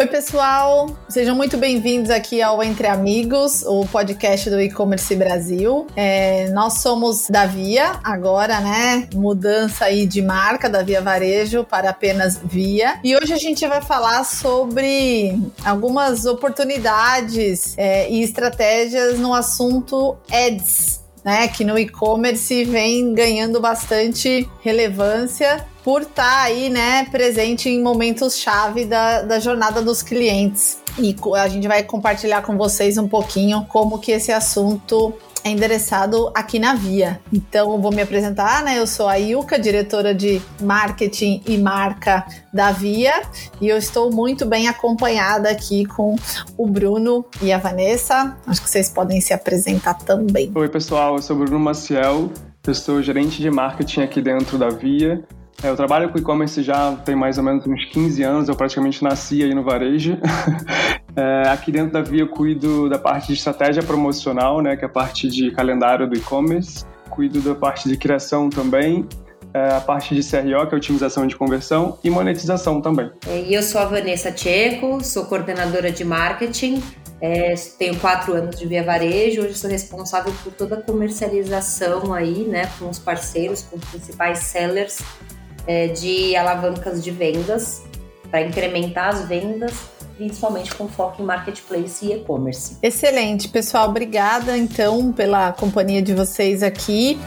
Oi, pessoal! Sejam muito bem-vindos aqui ao Entre Amigos, o podcast do E-Commerce Brasil. É, nós somos da Via, agora, né? Mudança aí de marca da Via Varejo para apenas Via. E hoje a gente vai falar sobre algumas oportunidades é, e estratégias no assunto Ads né, que no e-commerce vem ganhando bastante relevância por estar tá aí, né, presente em momentos chave da, da jornada dos clientes. E a gente vai compartilhar com vocês um pouquinho como que esse assunto é endereçado aqui na Via. Então, vou me apresentar, né? Eu sou a Ilka, diretora de marketing e marca da Via, e eu estou muito bem acompanhada aqui com o Bruno e a Vanessa. Acho que vocês podem se apresentar também. Oi, pessoal, eu sou o Bruno Maciel, eu sou gerente de marketing aqui dentro da Via. É, eu trabalho com e-commerce já tem mais ou menos uns 15 anos, eu praticamente nasci aí no varejo. É, aqui dentro da Via eu cuido da parte de estratégia promocional, né, que é a parte de calendário do e-commerce. Cuido da parte de criação também, é, a parte de CRO, que é otimização de conversão, e monetização também. É, e eu sou a Vanessa Tcheco, sou coordenadora de marketing, é, tenho quatro anos de Via Varejo, hoje sou responsável por toda a comercialização aí, né, com os parceiros, com os principais sellers é, de alavancas de vendas, para incrementar as vendas principalmente com foco em marketplace e e-commerce. Excelente, pessoal. Obrigada então pela companhia de vocês aqui.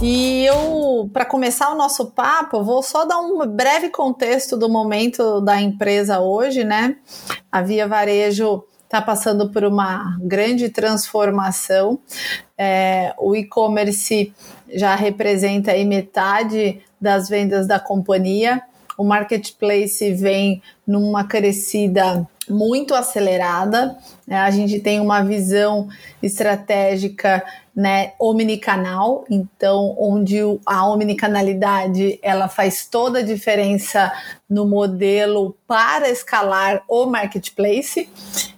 E eu, para começar o nosso papo, vou só dar um breve contexto do momento da empresa hoje, né? A Via Varejo está passando por uma grande transformação. É, o e-commerce já representa aí metade das vendas da companhia o marketplace vem numa crescida muito acelerada. Né? A gente tem uma visão estratégica né, omnicanal, então onde a omnicanalidade ela faz toda a diferença no modelo para escalar o marketplace.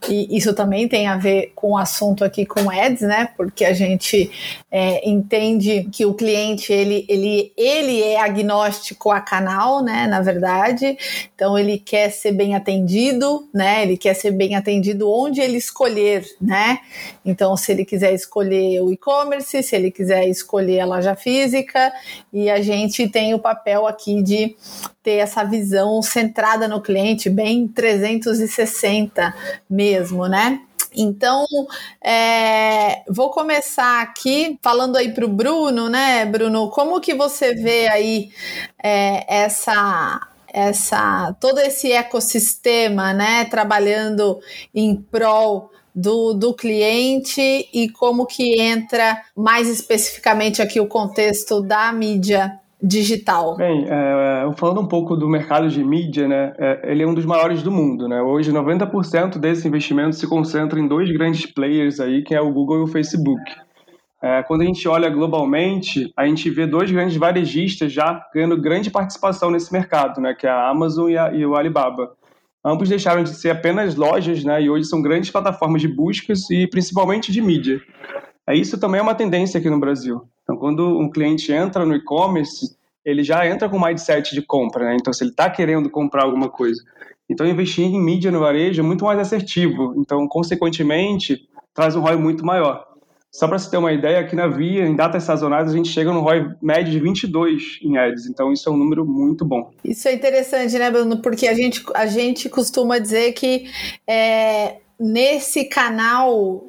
E isso também tem a ver com o assunto aqui com ads, né? Porque a gente é, entende que o cliente ele, ele, ele é agnóstico a canal, né? Na verdade, então ele quer ser bem atendido, né? Ele quer ser bem atendido onde ele escolher, né? Então, se ele quiser escolher o e-commerce, se ele quiser escolher a loja física, e a gente tem o papel aqui de ter essa visão centrada no cliente, bem 360 mesmo, né? Então, é, vou começar aqui falando aí para o Bruno, né, Bruno? Como que você vê aí é, essa essa todo esse ecossistema, né, trabalhando em prol do, do cliente e como que entra mais especificamente aqui o contexto da mídia digital? Bem, é, falando um pouco do mercado de mídia, né, é, ele é um dos maiores do mundo, né? Hoje 90% desse investimento se concentra em dois grandes players aí, que é o Google e o Facebook. É, quando a gente olha globalmente, a gente vê dois grandes varejistas já ganhando grande participação nesse mercado, né, que é a Amazon e, a, e o Alibaba. Ambos deixaram de ser apenas lojas, né, e hoje são grandes plataformas de buscas e principalmente de mídia. É, isso também é uma tendência aqui no Brasil. Então, quando um cliente entra no e-commerce, ele já entra com um mindset de compra, né? Então, se ele está querendo comprar alguma coisa. Então, investir em mídia no varejo é muito mais assertivo. Então, consequentemente, traz um ROI muito maior. Só para você ter uma ideia, aqui na Via, em datas sazonais, a gente chega no ROI médio de 22 em ads. Então, isso é um número muito bom. Isso é interessante, né, Bruno? Porque a gente, a gente costuma dizer que é, nesse canal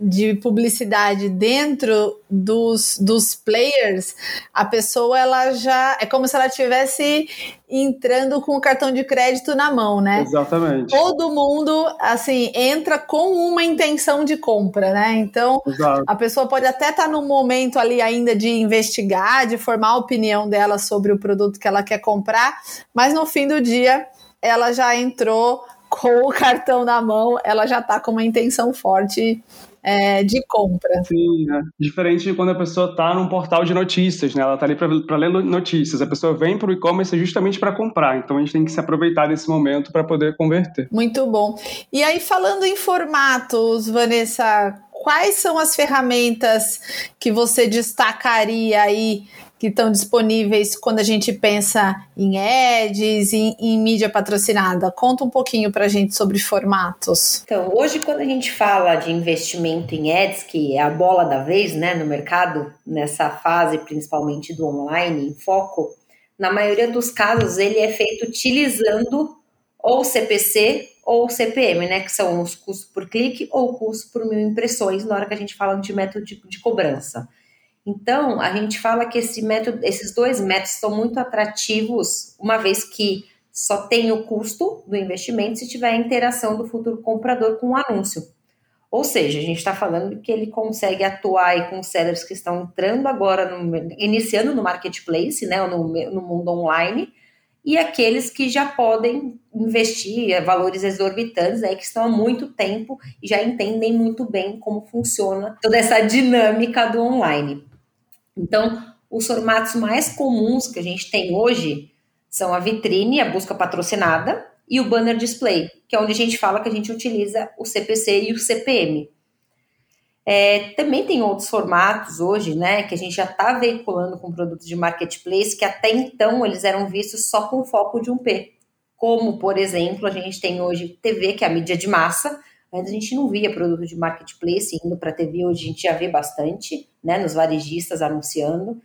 de publicidade dentro dos, dos players, a pessoa ela já é como se ela tivesse entrando com o cartão de crédito na mão, né? Exatamente. Todo mundo assim entra com uma intenção de compra, né? Então Exato. a pessoa pode até estar tá no momento ali ainda de investigar, de formar a opinião dela sobre o produto que ela quer comprar, mas no fim do dia ela já entrou com o cartão na mão, ela já está com uma intenção forte é, de compra. Sim, né? diferente de quando a pessoa está num portal de notícias, né? Ela está ali para ler notícias. A pessoa vem para o e-commerce justamente para comprar. Então a gente tem que se aproveitar desse momento para poder converter. Muito bom. E aí, falando em formatos, Vanessa, quais são as ferramentas que você destacaria aí que estão disponíveis quando a gente pensa em ads, em, em mídia patrocinada? Conta um pouquinho para a gente sobre formatos. Então, hoje quando a gente fala de investimento em ads, que é a bola da vez, né, no mercado, nessa fase principalmente do online, em foco, na maioria dos casos ele é feito utilizando ou CPC ou CPM, né, que são os custos por clique ou custo por mil impressões na hora que a gente fala de método de, de cobrança. Então, a gente fala que esse método, esses dois métodos são muito atrativos, uma vez que só tem o custo do investimento se tiver a interação do futuro comprador com o anúncio. Ou seja, a gente está falando que ele consegue atuar aí com sellers que estão entrando agora, no, iniciando no marketplace, né, no, no mundo online, e aqueles que já podem investir valores exorbitantes, aí, que estão há muito tempo e já entendem muito bem como funciona toda essa dinâmica do online. Então, os formatos mais comuns que a gente tem hoje são a vitrine, a busca patrocinada, e o banner display, que é onde a gente fala que a gente utiliza o CPC e o CPM. É, também tem outros formatos hoje, né, que a gente já está veiculando com produtos de marketplace, que até então eles eram vistos só com foco de um P. Como, por exemplo, a gente tem hoje TV, que é a mídia de massa, Antes a gente não via produto de marketplace indo para TV, hoje a gente já vê bastante, né, nos varejistas anunciando.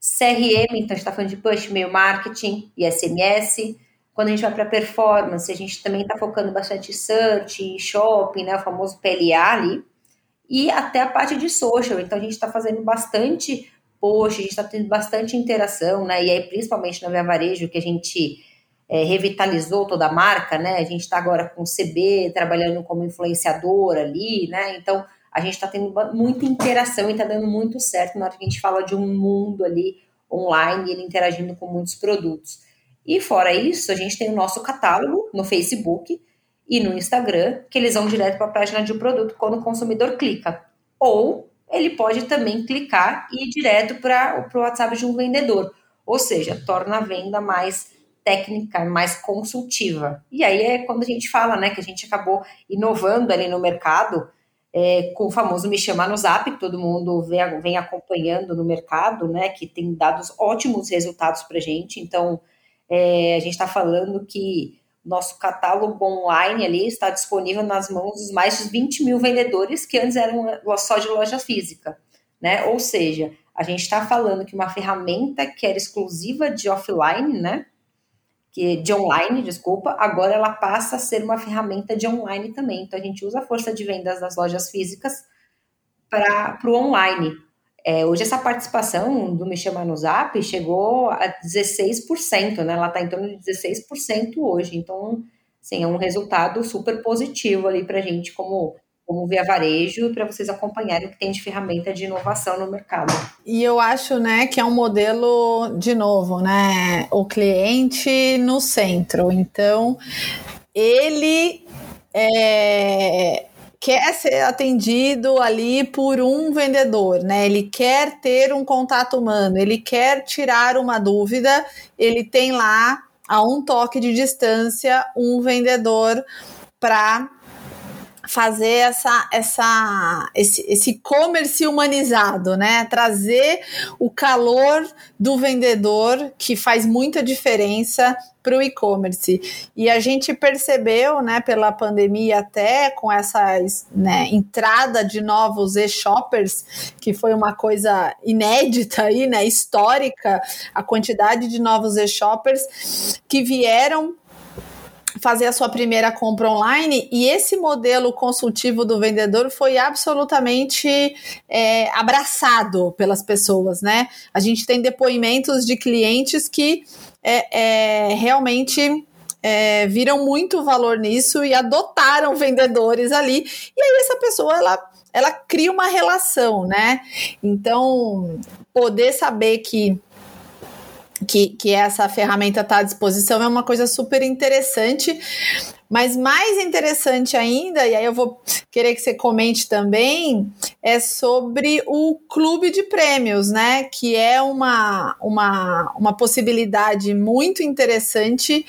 CRM, então a gente está falando de push, mail marketing e SMS. Quando a gente vai para performance, a gente também está focando bastante em search, shopping, né, o famoso PLA ali. E até a parte de social, então a gente está fazendo bastante post, a gente está tendo bastante interação, né, e aí principalmente na Via Varejo, que a gente é, revitalizou toda a marca, né? A gente está agora com o CB trabalhando como influenciador ali, né? Então a gente está tendo muita interação e está dando muito certo na hora que a gente fala de um mundo ali online e ele interagindo com muitos produtos. E fora isso, a gente tem o nosso catálogo no Facebook e no Instagram, que eles vão direto para a página de um produto quando o consumidor clica. Ou ele pode também clicar e ir direto para o WhatsApp de um vendedor. Ou seja, torna a venda mais técnica, mais consultiva. E aí é quando a gente fala, né, que a gente acabou inovando ali no mercado, é, com o famoso Me Chama no Zap, que todo mundo vem, vem acompanhando no mercado, né, que tem dado ótimos resultados para a gente. Então, é, a gente está falando que nosso catálogo online ali está disponível nas mãos dos mais de 20 mil vendedores que antes eram só de loja física, né? Ou seja, a gente está falando que uma ferramenta que era exclusiva de offline, né? Que de online, desculpa, agora ela passa a ser uma ferramenta de online também. Então a gente usa a força de vendas das lojas físicas para o online. É, hoje essa participação do Me Chama no Zap chegou a 16%, né? Ela está em torno de 16% hoje. Então, sim, é um resultado super positivo ali para a gente como como via varejo, para vocês acompanharem o que tem de ferramenta de inovação no mercado. E eu acho, né, que é um modelo, de novo, né, o cliente no centro. Então, ele é, quer ser atendido ali por um vendedor, né? Ele quer ter um contato humano, ele quer tirar uma dúvida, ele tem lá a um toque de distância um vendedor para fazer essa, essa, esse, esse e-commerce humanizado, né? Trazer o calor do vendedor, que faz muita diferença para o e-commerce. E a gente percebeu, né, pela pandemia até com essa né, entrada de novos e-shoppers, que foi uma coisa inédita aí, né, histórica, a quantidade de novos e-shoppers que vieram fazer a sua primeira compra online e esse modelo consultivo do vendedor foi absolutamente é, abraçado pelas pessoas, né? A gente tem depoimentos de clientes que é, é, realmente é, viram muito valor nisso e adotaram vendedores ali. E aí essa pessoa ela, ela cria uma relação, né? Então poder saber que que, que essa ferramenta está à disposição é uma coisa super interessante. Mas mais interessante ainda, e aí eu vou querer que você comente também, é sobre o clube de prêmios, né? Que é uma, uma, uma possibilidade muito interessante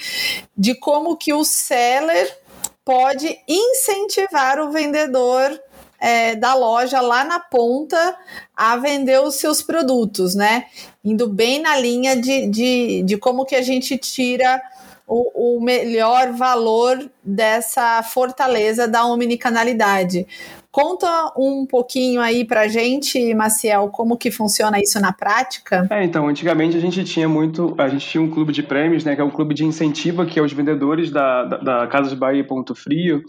de como que o seller pode incentivar o vendedor é, da loja lá na ponta a vender os seus produtos, né? Indo bem na linha de, de, de como que a gente tira o, o melhor valor dessa fortaleza da omnicanalidade. Conta um pouquinho aí pra gente, Maciel, como que funciona isso na prática? É, então, antigamente a gente tinha muito, a gente tinha um clube de prêmios, né, que é um clube de incentivo que os vendedores da, da, da Casas Bahia Ponto Frio,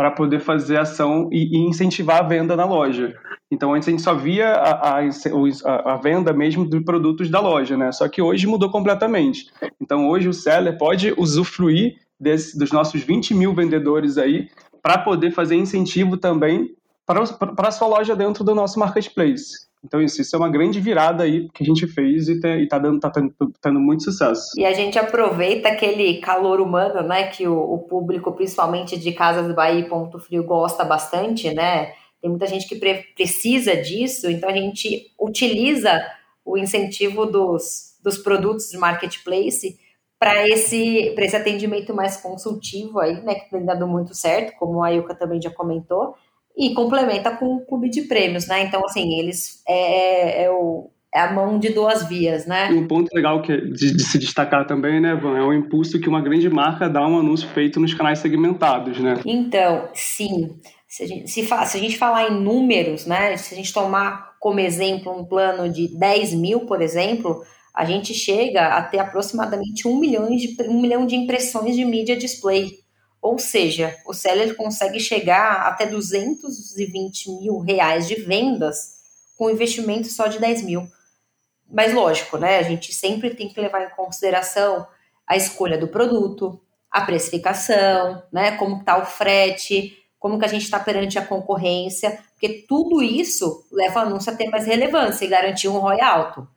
para poder fazer ação e, e, incentivar a venda na loja. Então, antes a gente só via a, a, a, venda mesmo de produtos da loja, né? Só que hoje mudou completamente. Então, hoje o seller pode usufruir desse, dos nossos 20 mil vendedores aí para poder fazer incentivo também para, a sua loja dentro do nosso marketplace. Então, isso, isso é uma grande virada aí que a gente fez e está dando, tá tendo, tendo muito sucesso. E a gente aproveita aquele calor humano, né, que o, o público, principalmente de Casas Bahia e Ponto Frio, gosta bastante, né? Tem muita gente que pre precisa disso, então a gente utiliza o incentivo dos, dos produtos de marketplace para esse, esse atendimento mais consultivo aí, né, que tem dado muito certo, como a Ilka também já comentou, e complementa com o clube de prêmios, né? Então, assim, eles é, é, o, é a mão de duas vias, né? E um ponto legal que, de, de, se destacar também, né, Van, é o impulso que uma grande marca dá um anúncio feito nos canais segmentados, né? Então, sim. Se a gente, se, se a gente falar em números, né? Se a gente tomar como exemplo um plano de 10 mil, por exemplo, a gente chega a ter aproximadamente um milhão de, um milhão de impressões de mídia display. Ou seja, o seller consegue chegar até 220 mil reais de vendas com investimento só de 10 mil. Mas lógico, né? A gente sempre tem que levar em consideração a escolha do produto, a precificação, né? Como está o frete, como que a gente está perante a concorrência, porque tudo isso leva o anúncio a ter mais relevância e garantir um ROI alto.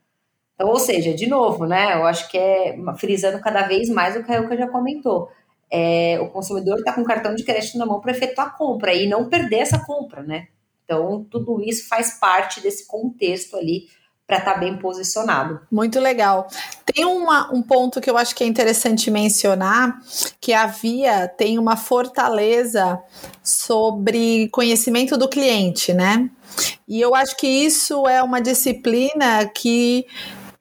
Então, ou seja, de novo, né? Eu acho que é frisando cada vez mais o que a Elka já comentou é, o consumidor está com o cartão de crédito na mão para efetuar a compra e não perder essa compra, né? Então, tudo isso faz parte desse contexto ali para estar tá bem posicionado. Muito legal. Tem uma, um ponto que eu acho que é interessante mencionar, que a Via tem uma fortaleza sobre conhecimento do cliente, né? E eu acho que isso é uma disciplina que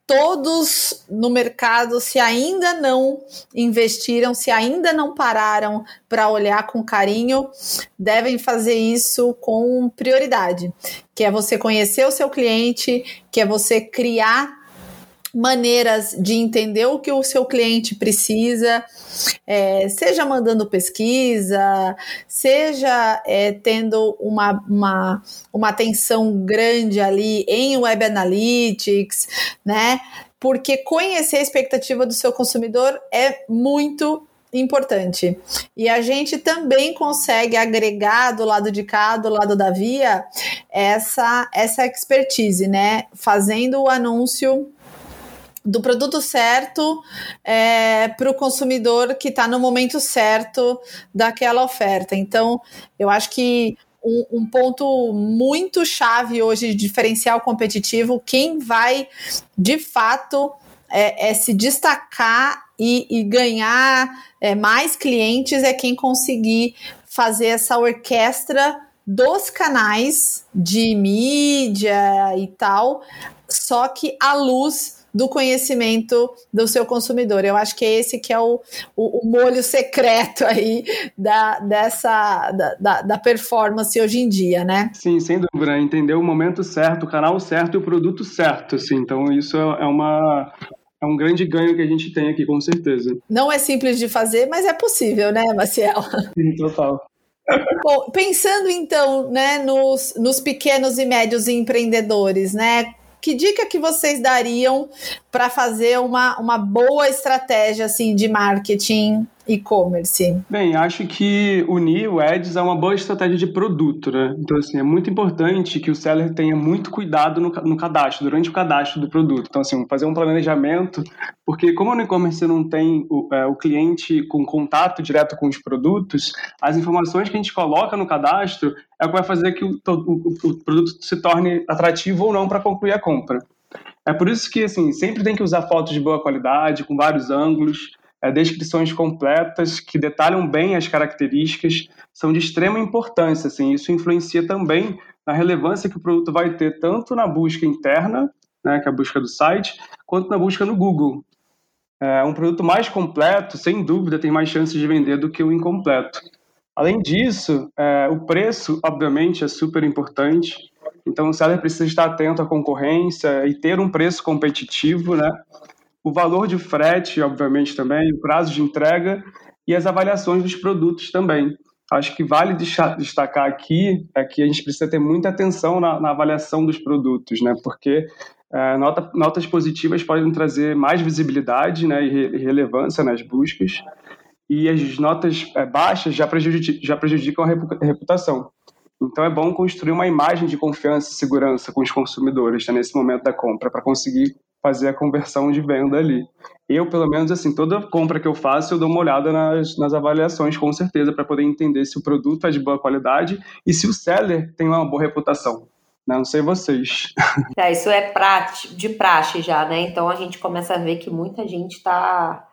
todos no mercado, se ainda não investiram, se ainda não pararam para olhar com carinho, devem fazer isso com prioridade, que é você conhecer o seu cliente, que é você criar maneiras de entender o que o seu cliente precisa, é, seja mandando pesquisa, seja é, tendo uma, uma, uma atenção grande ali em Web Analytics, né? Porque conhecer a expectativa do seu consumidor é muito importante. E a gente também consegue agregar do lado de cá, do lado da via, essa, essa expertise, né? Fazendo o anúncio do produto certo é, para o consumidor que está no momento certo daquela oferta. Então, eu acho que um, um, ponto muito chave hoje de diferencial competitivo, quem vai de fato é, é se destacar e, e ganhar é, mais clientes é quem conseguir fazer essa orquestra dos canais de mídia e tal, só que à luz do conhecimento do seu consumidor. Eu acho que é esse que é o, o, o molho secreto aí da, dessa, da, da, da, performance hoje em dia, né? Sim, sem dúvida. Entender o momento certo, o canal certo e o produto certo. Assim. Então, isso é uma, é um grande ganho que a gente tem aqui, com certeza. Não é simples de fazer, mas é possível, né, Maciel? Sim, total. Bom, pensando então, né, nos, nos pequenos e médios empreendedores, né, que dica que vocês dariam para fazer uma, uma boa estratégia assim de marketing e-commerce? Bem, acho que unir o Ads é uma boa estratégia de produto, né? Então, assim, é muito importante que o seller tenha muito cuidado no, no cadastro, durante o cadastro do produto. Então, assim, fazer um planejamento, porque como no e-commerce não tem o, é, o cliente com contato direto com os produtos, as informações que a gente coloca no cadastro é o que vai fazer que o, o, o produto se torne atrativo ou não para concluir a compra. É por isso que, assim, sempre tem que usar fotos de boa qualidade, com vários ângulos, é, descrições completas que detalham bem as características, são de extrema importância. Assim, isso influencia também na relevância que o produto vai ter tanto na busca interna, né, que é a busca do site, quanto na busca no Google. É, um produto mais completo, sem dúvida, tem mais chances de vender do que o incompleto. Além disso, é, o preço, obviamente, é super importante. Então, o seller precisa estar atento à concorrência e ter um preço competitivo, né? O valor de frete, obviamente, também, o prazo de entrega e as avaliações dos produtos também. Acho que vale destacar aqui é que a gente precisa ter muita atenção na, na avaliação dos produtos, né? Porque é, nota, notas positivas podem trazer mais visibilidade né, e, re, e relevância nas buscas, e as notas é, baixas já, prejudic, já prejudicam a reputação. Então é bom construir uma imagem de confiança e segurança com os consumidores né, nesse momento da compra, para conseguir fazer a conversão de venda ali. Eu, pelo menos, assim, toda compra que eu faço, eu dou uma olhada nas, nas avaliações, com certeza, para poder entender se o produto é de boa qualidade e se o seller tem uma boa reputação. Né? Não sei vocês. É, isso é de praxe já, né? Então a gente começa a ver que muita gente está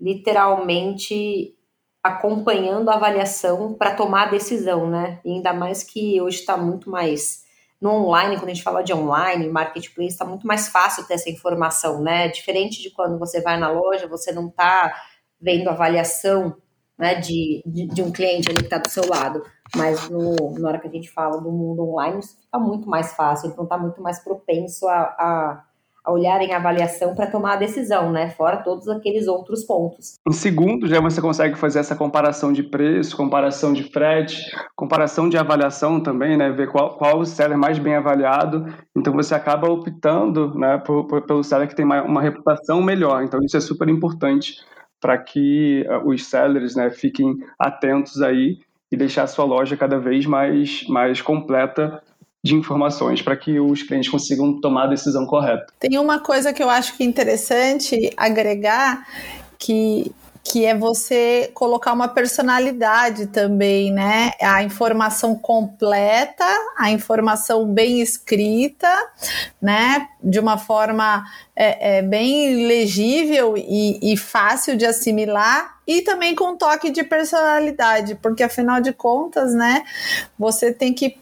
literalmente acompanhando a avaliação para tomar a decisão, né? E ainda mais que hoje está muito mais no online, quando a gente fala de online, marketplace, está muito mais fácil ter essa informação, né? Diferente de quando você vai na loja, você não está vendo avaliação né, de, de, de, um cliente ali que está do seu lado. Mas no, na hora que a gente fala do mundo online, isso fica muito mais fácil, então está muito mais propenso a, a a olharem a avaliação para tomar a decisão, né? Fora todos aqueles outros pontos. Em segundo, já você consegue fazer essa comparação de preço, comparação de frete, comparação de avaliação também, né? Ver qual, qual o seller mais bem avaliado. Então você acaba optando, né, por, por, pelo seller que tem uma, uma reputação melhor. Então isso é super importante para que uh, os sellers, né, fiquem atentos aí e deixar a sua loja cada vez mais, mais completa de informações para que os clientes consigam tomar a decisão correta. Tem uma coisa que eu acho que é interessante agregar que que é você colocar uma personalidade também, né? A informação completa, a informação bem escrita, né? De uma forma é, é bem legível e, e fácil de assimilar e também com toque de personalidade, porque afinal de contas, né, você tem que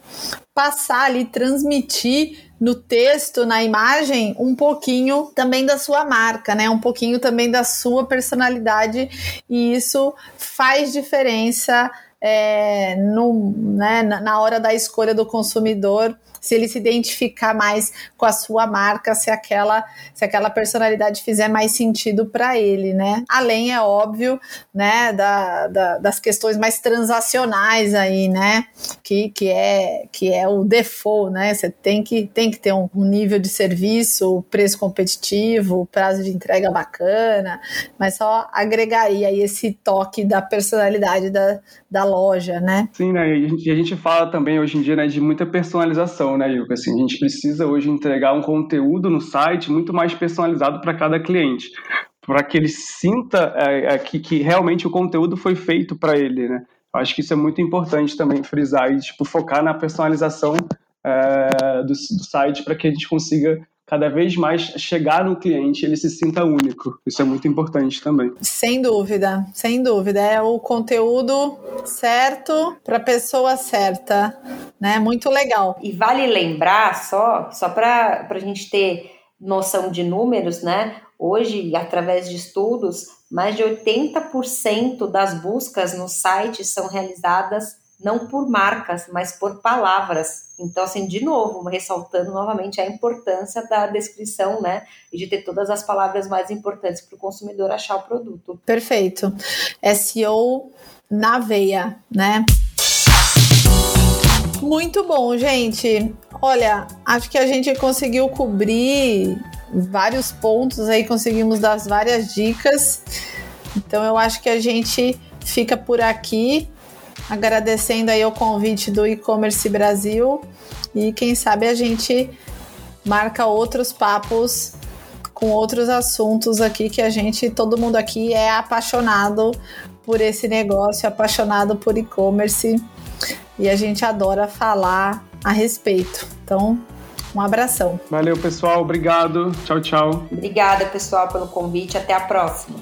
passar ali, transmitir no texto, na imagem, um pouquinho também da sua marca, né? Um pouquinho também da sua personalidade, e isso faz diferença é, no, né, na hora da escolha do consumidor se ele se identificar mais com a sua marca, se aquela, se aquela personalidade fizer mais sentido para ele, né? Além, é óbvio, né, da, da, das questões mais transacionais aí, né? Que, que, é, que é o default, né? Você tem que, tem que ter um, nível de serviço, preço competitivo, prazo de entrega bacana, mas só agregaria aí esse toque da personalidade da, da loja, né? Sim, né? E a gente, a gente fala também hoje em dia né, de muita personalização né, Yuka? Assim, a gente precisa hoje entregar um conteúdo no site muito mais personalizado para cada cliente, para que ele sinta é, é, que, que realmente o conteúdo foi feito para ele, né? Acho que isso é muito importante também frisar e tipo, focar na personalização é, do, do site para que a gente consiga cada vez mais chegar no cliente ele se sinta único. Isso é muito importante também. Sem dúvida, sem dúvida. É o conteúdo certo para a pessoa certa, né? Muito legal. E vale lembrar só, só para a gente ter noção de números, né? Hoje, através de estudos, mais de 80% das buscas no site são realizadas não por marcas, mas por palavras. Então, assim, de novo, ressaltando novamente a importância da descrição, né? E de ter todas as palavras mais importantes para o consumidor achar o produto. Perfeito. SEO na veia, né? Muito bom, gente. Olha, acho que a gente conseguiu cobrir vários pontos aí, conseguimos dar várias dicas. Então eu acho que a gente fica por aqui, agradecendo aí o convite do e-commerce Brasil e quem sabe a gente marca outros papos com outros assuntos aqui que a gente, todo mundo aqui é apaixonado por esse negócio, apaixonado por e-commerce e a gente adora falar a respeito. Então, um abração. Valeu, pessoal. Obrigado. Tchau, tchau. Obrigada, pessoal, pelo convite. Até a próxima.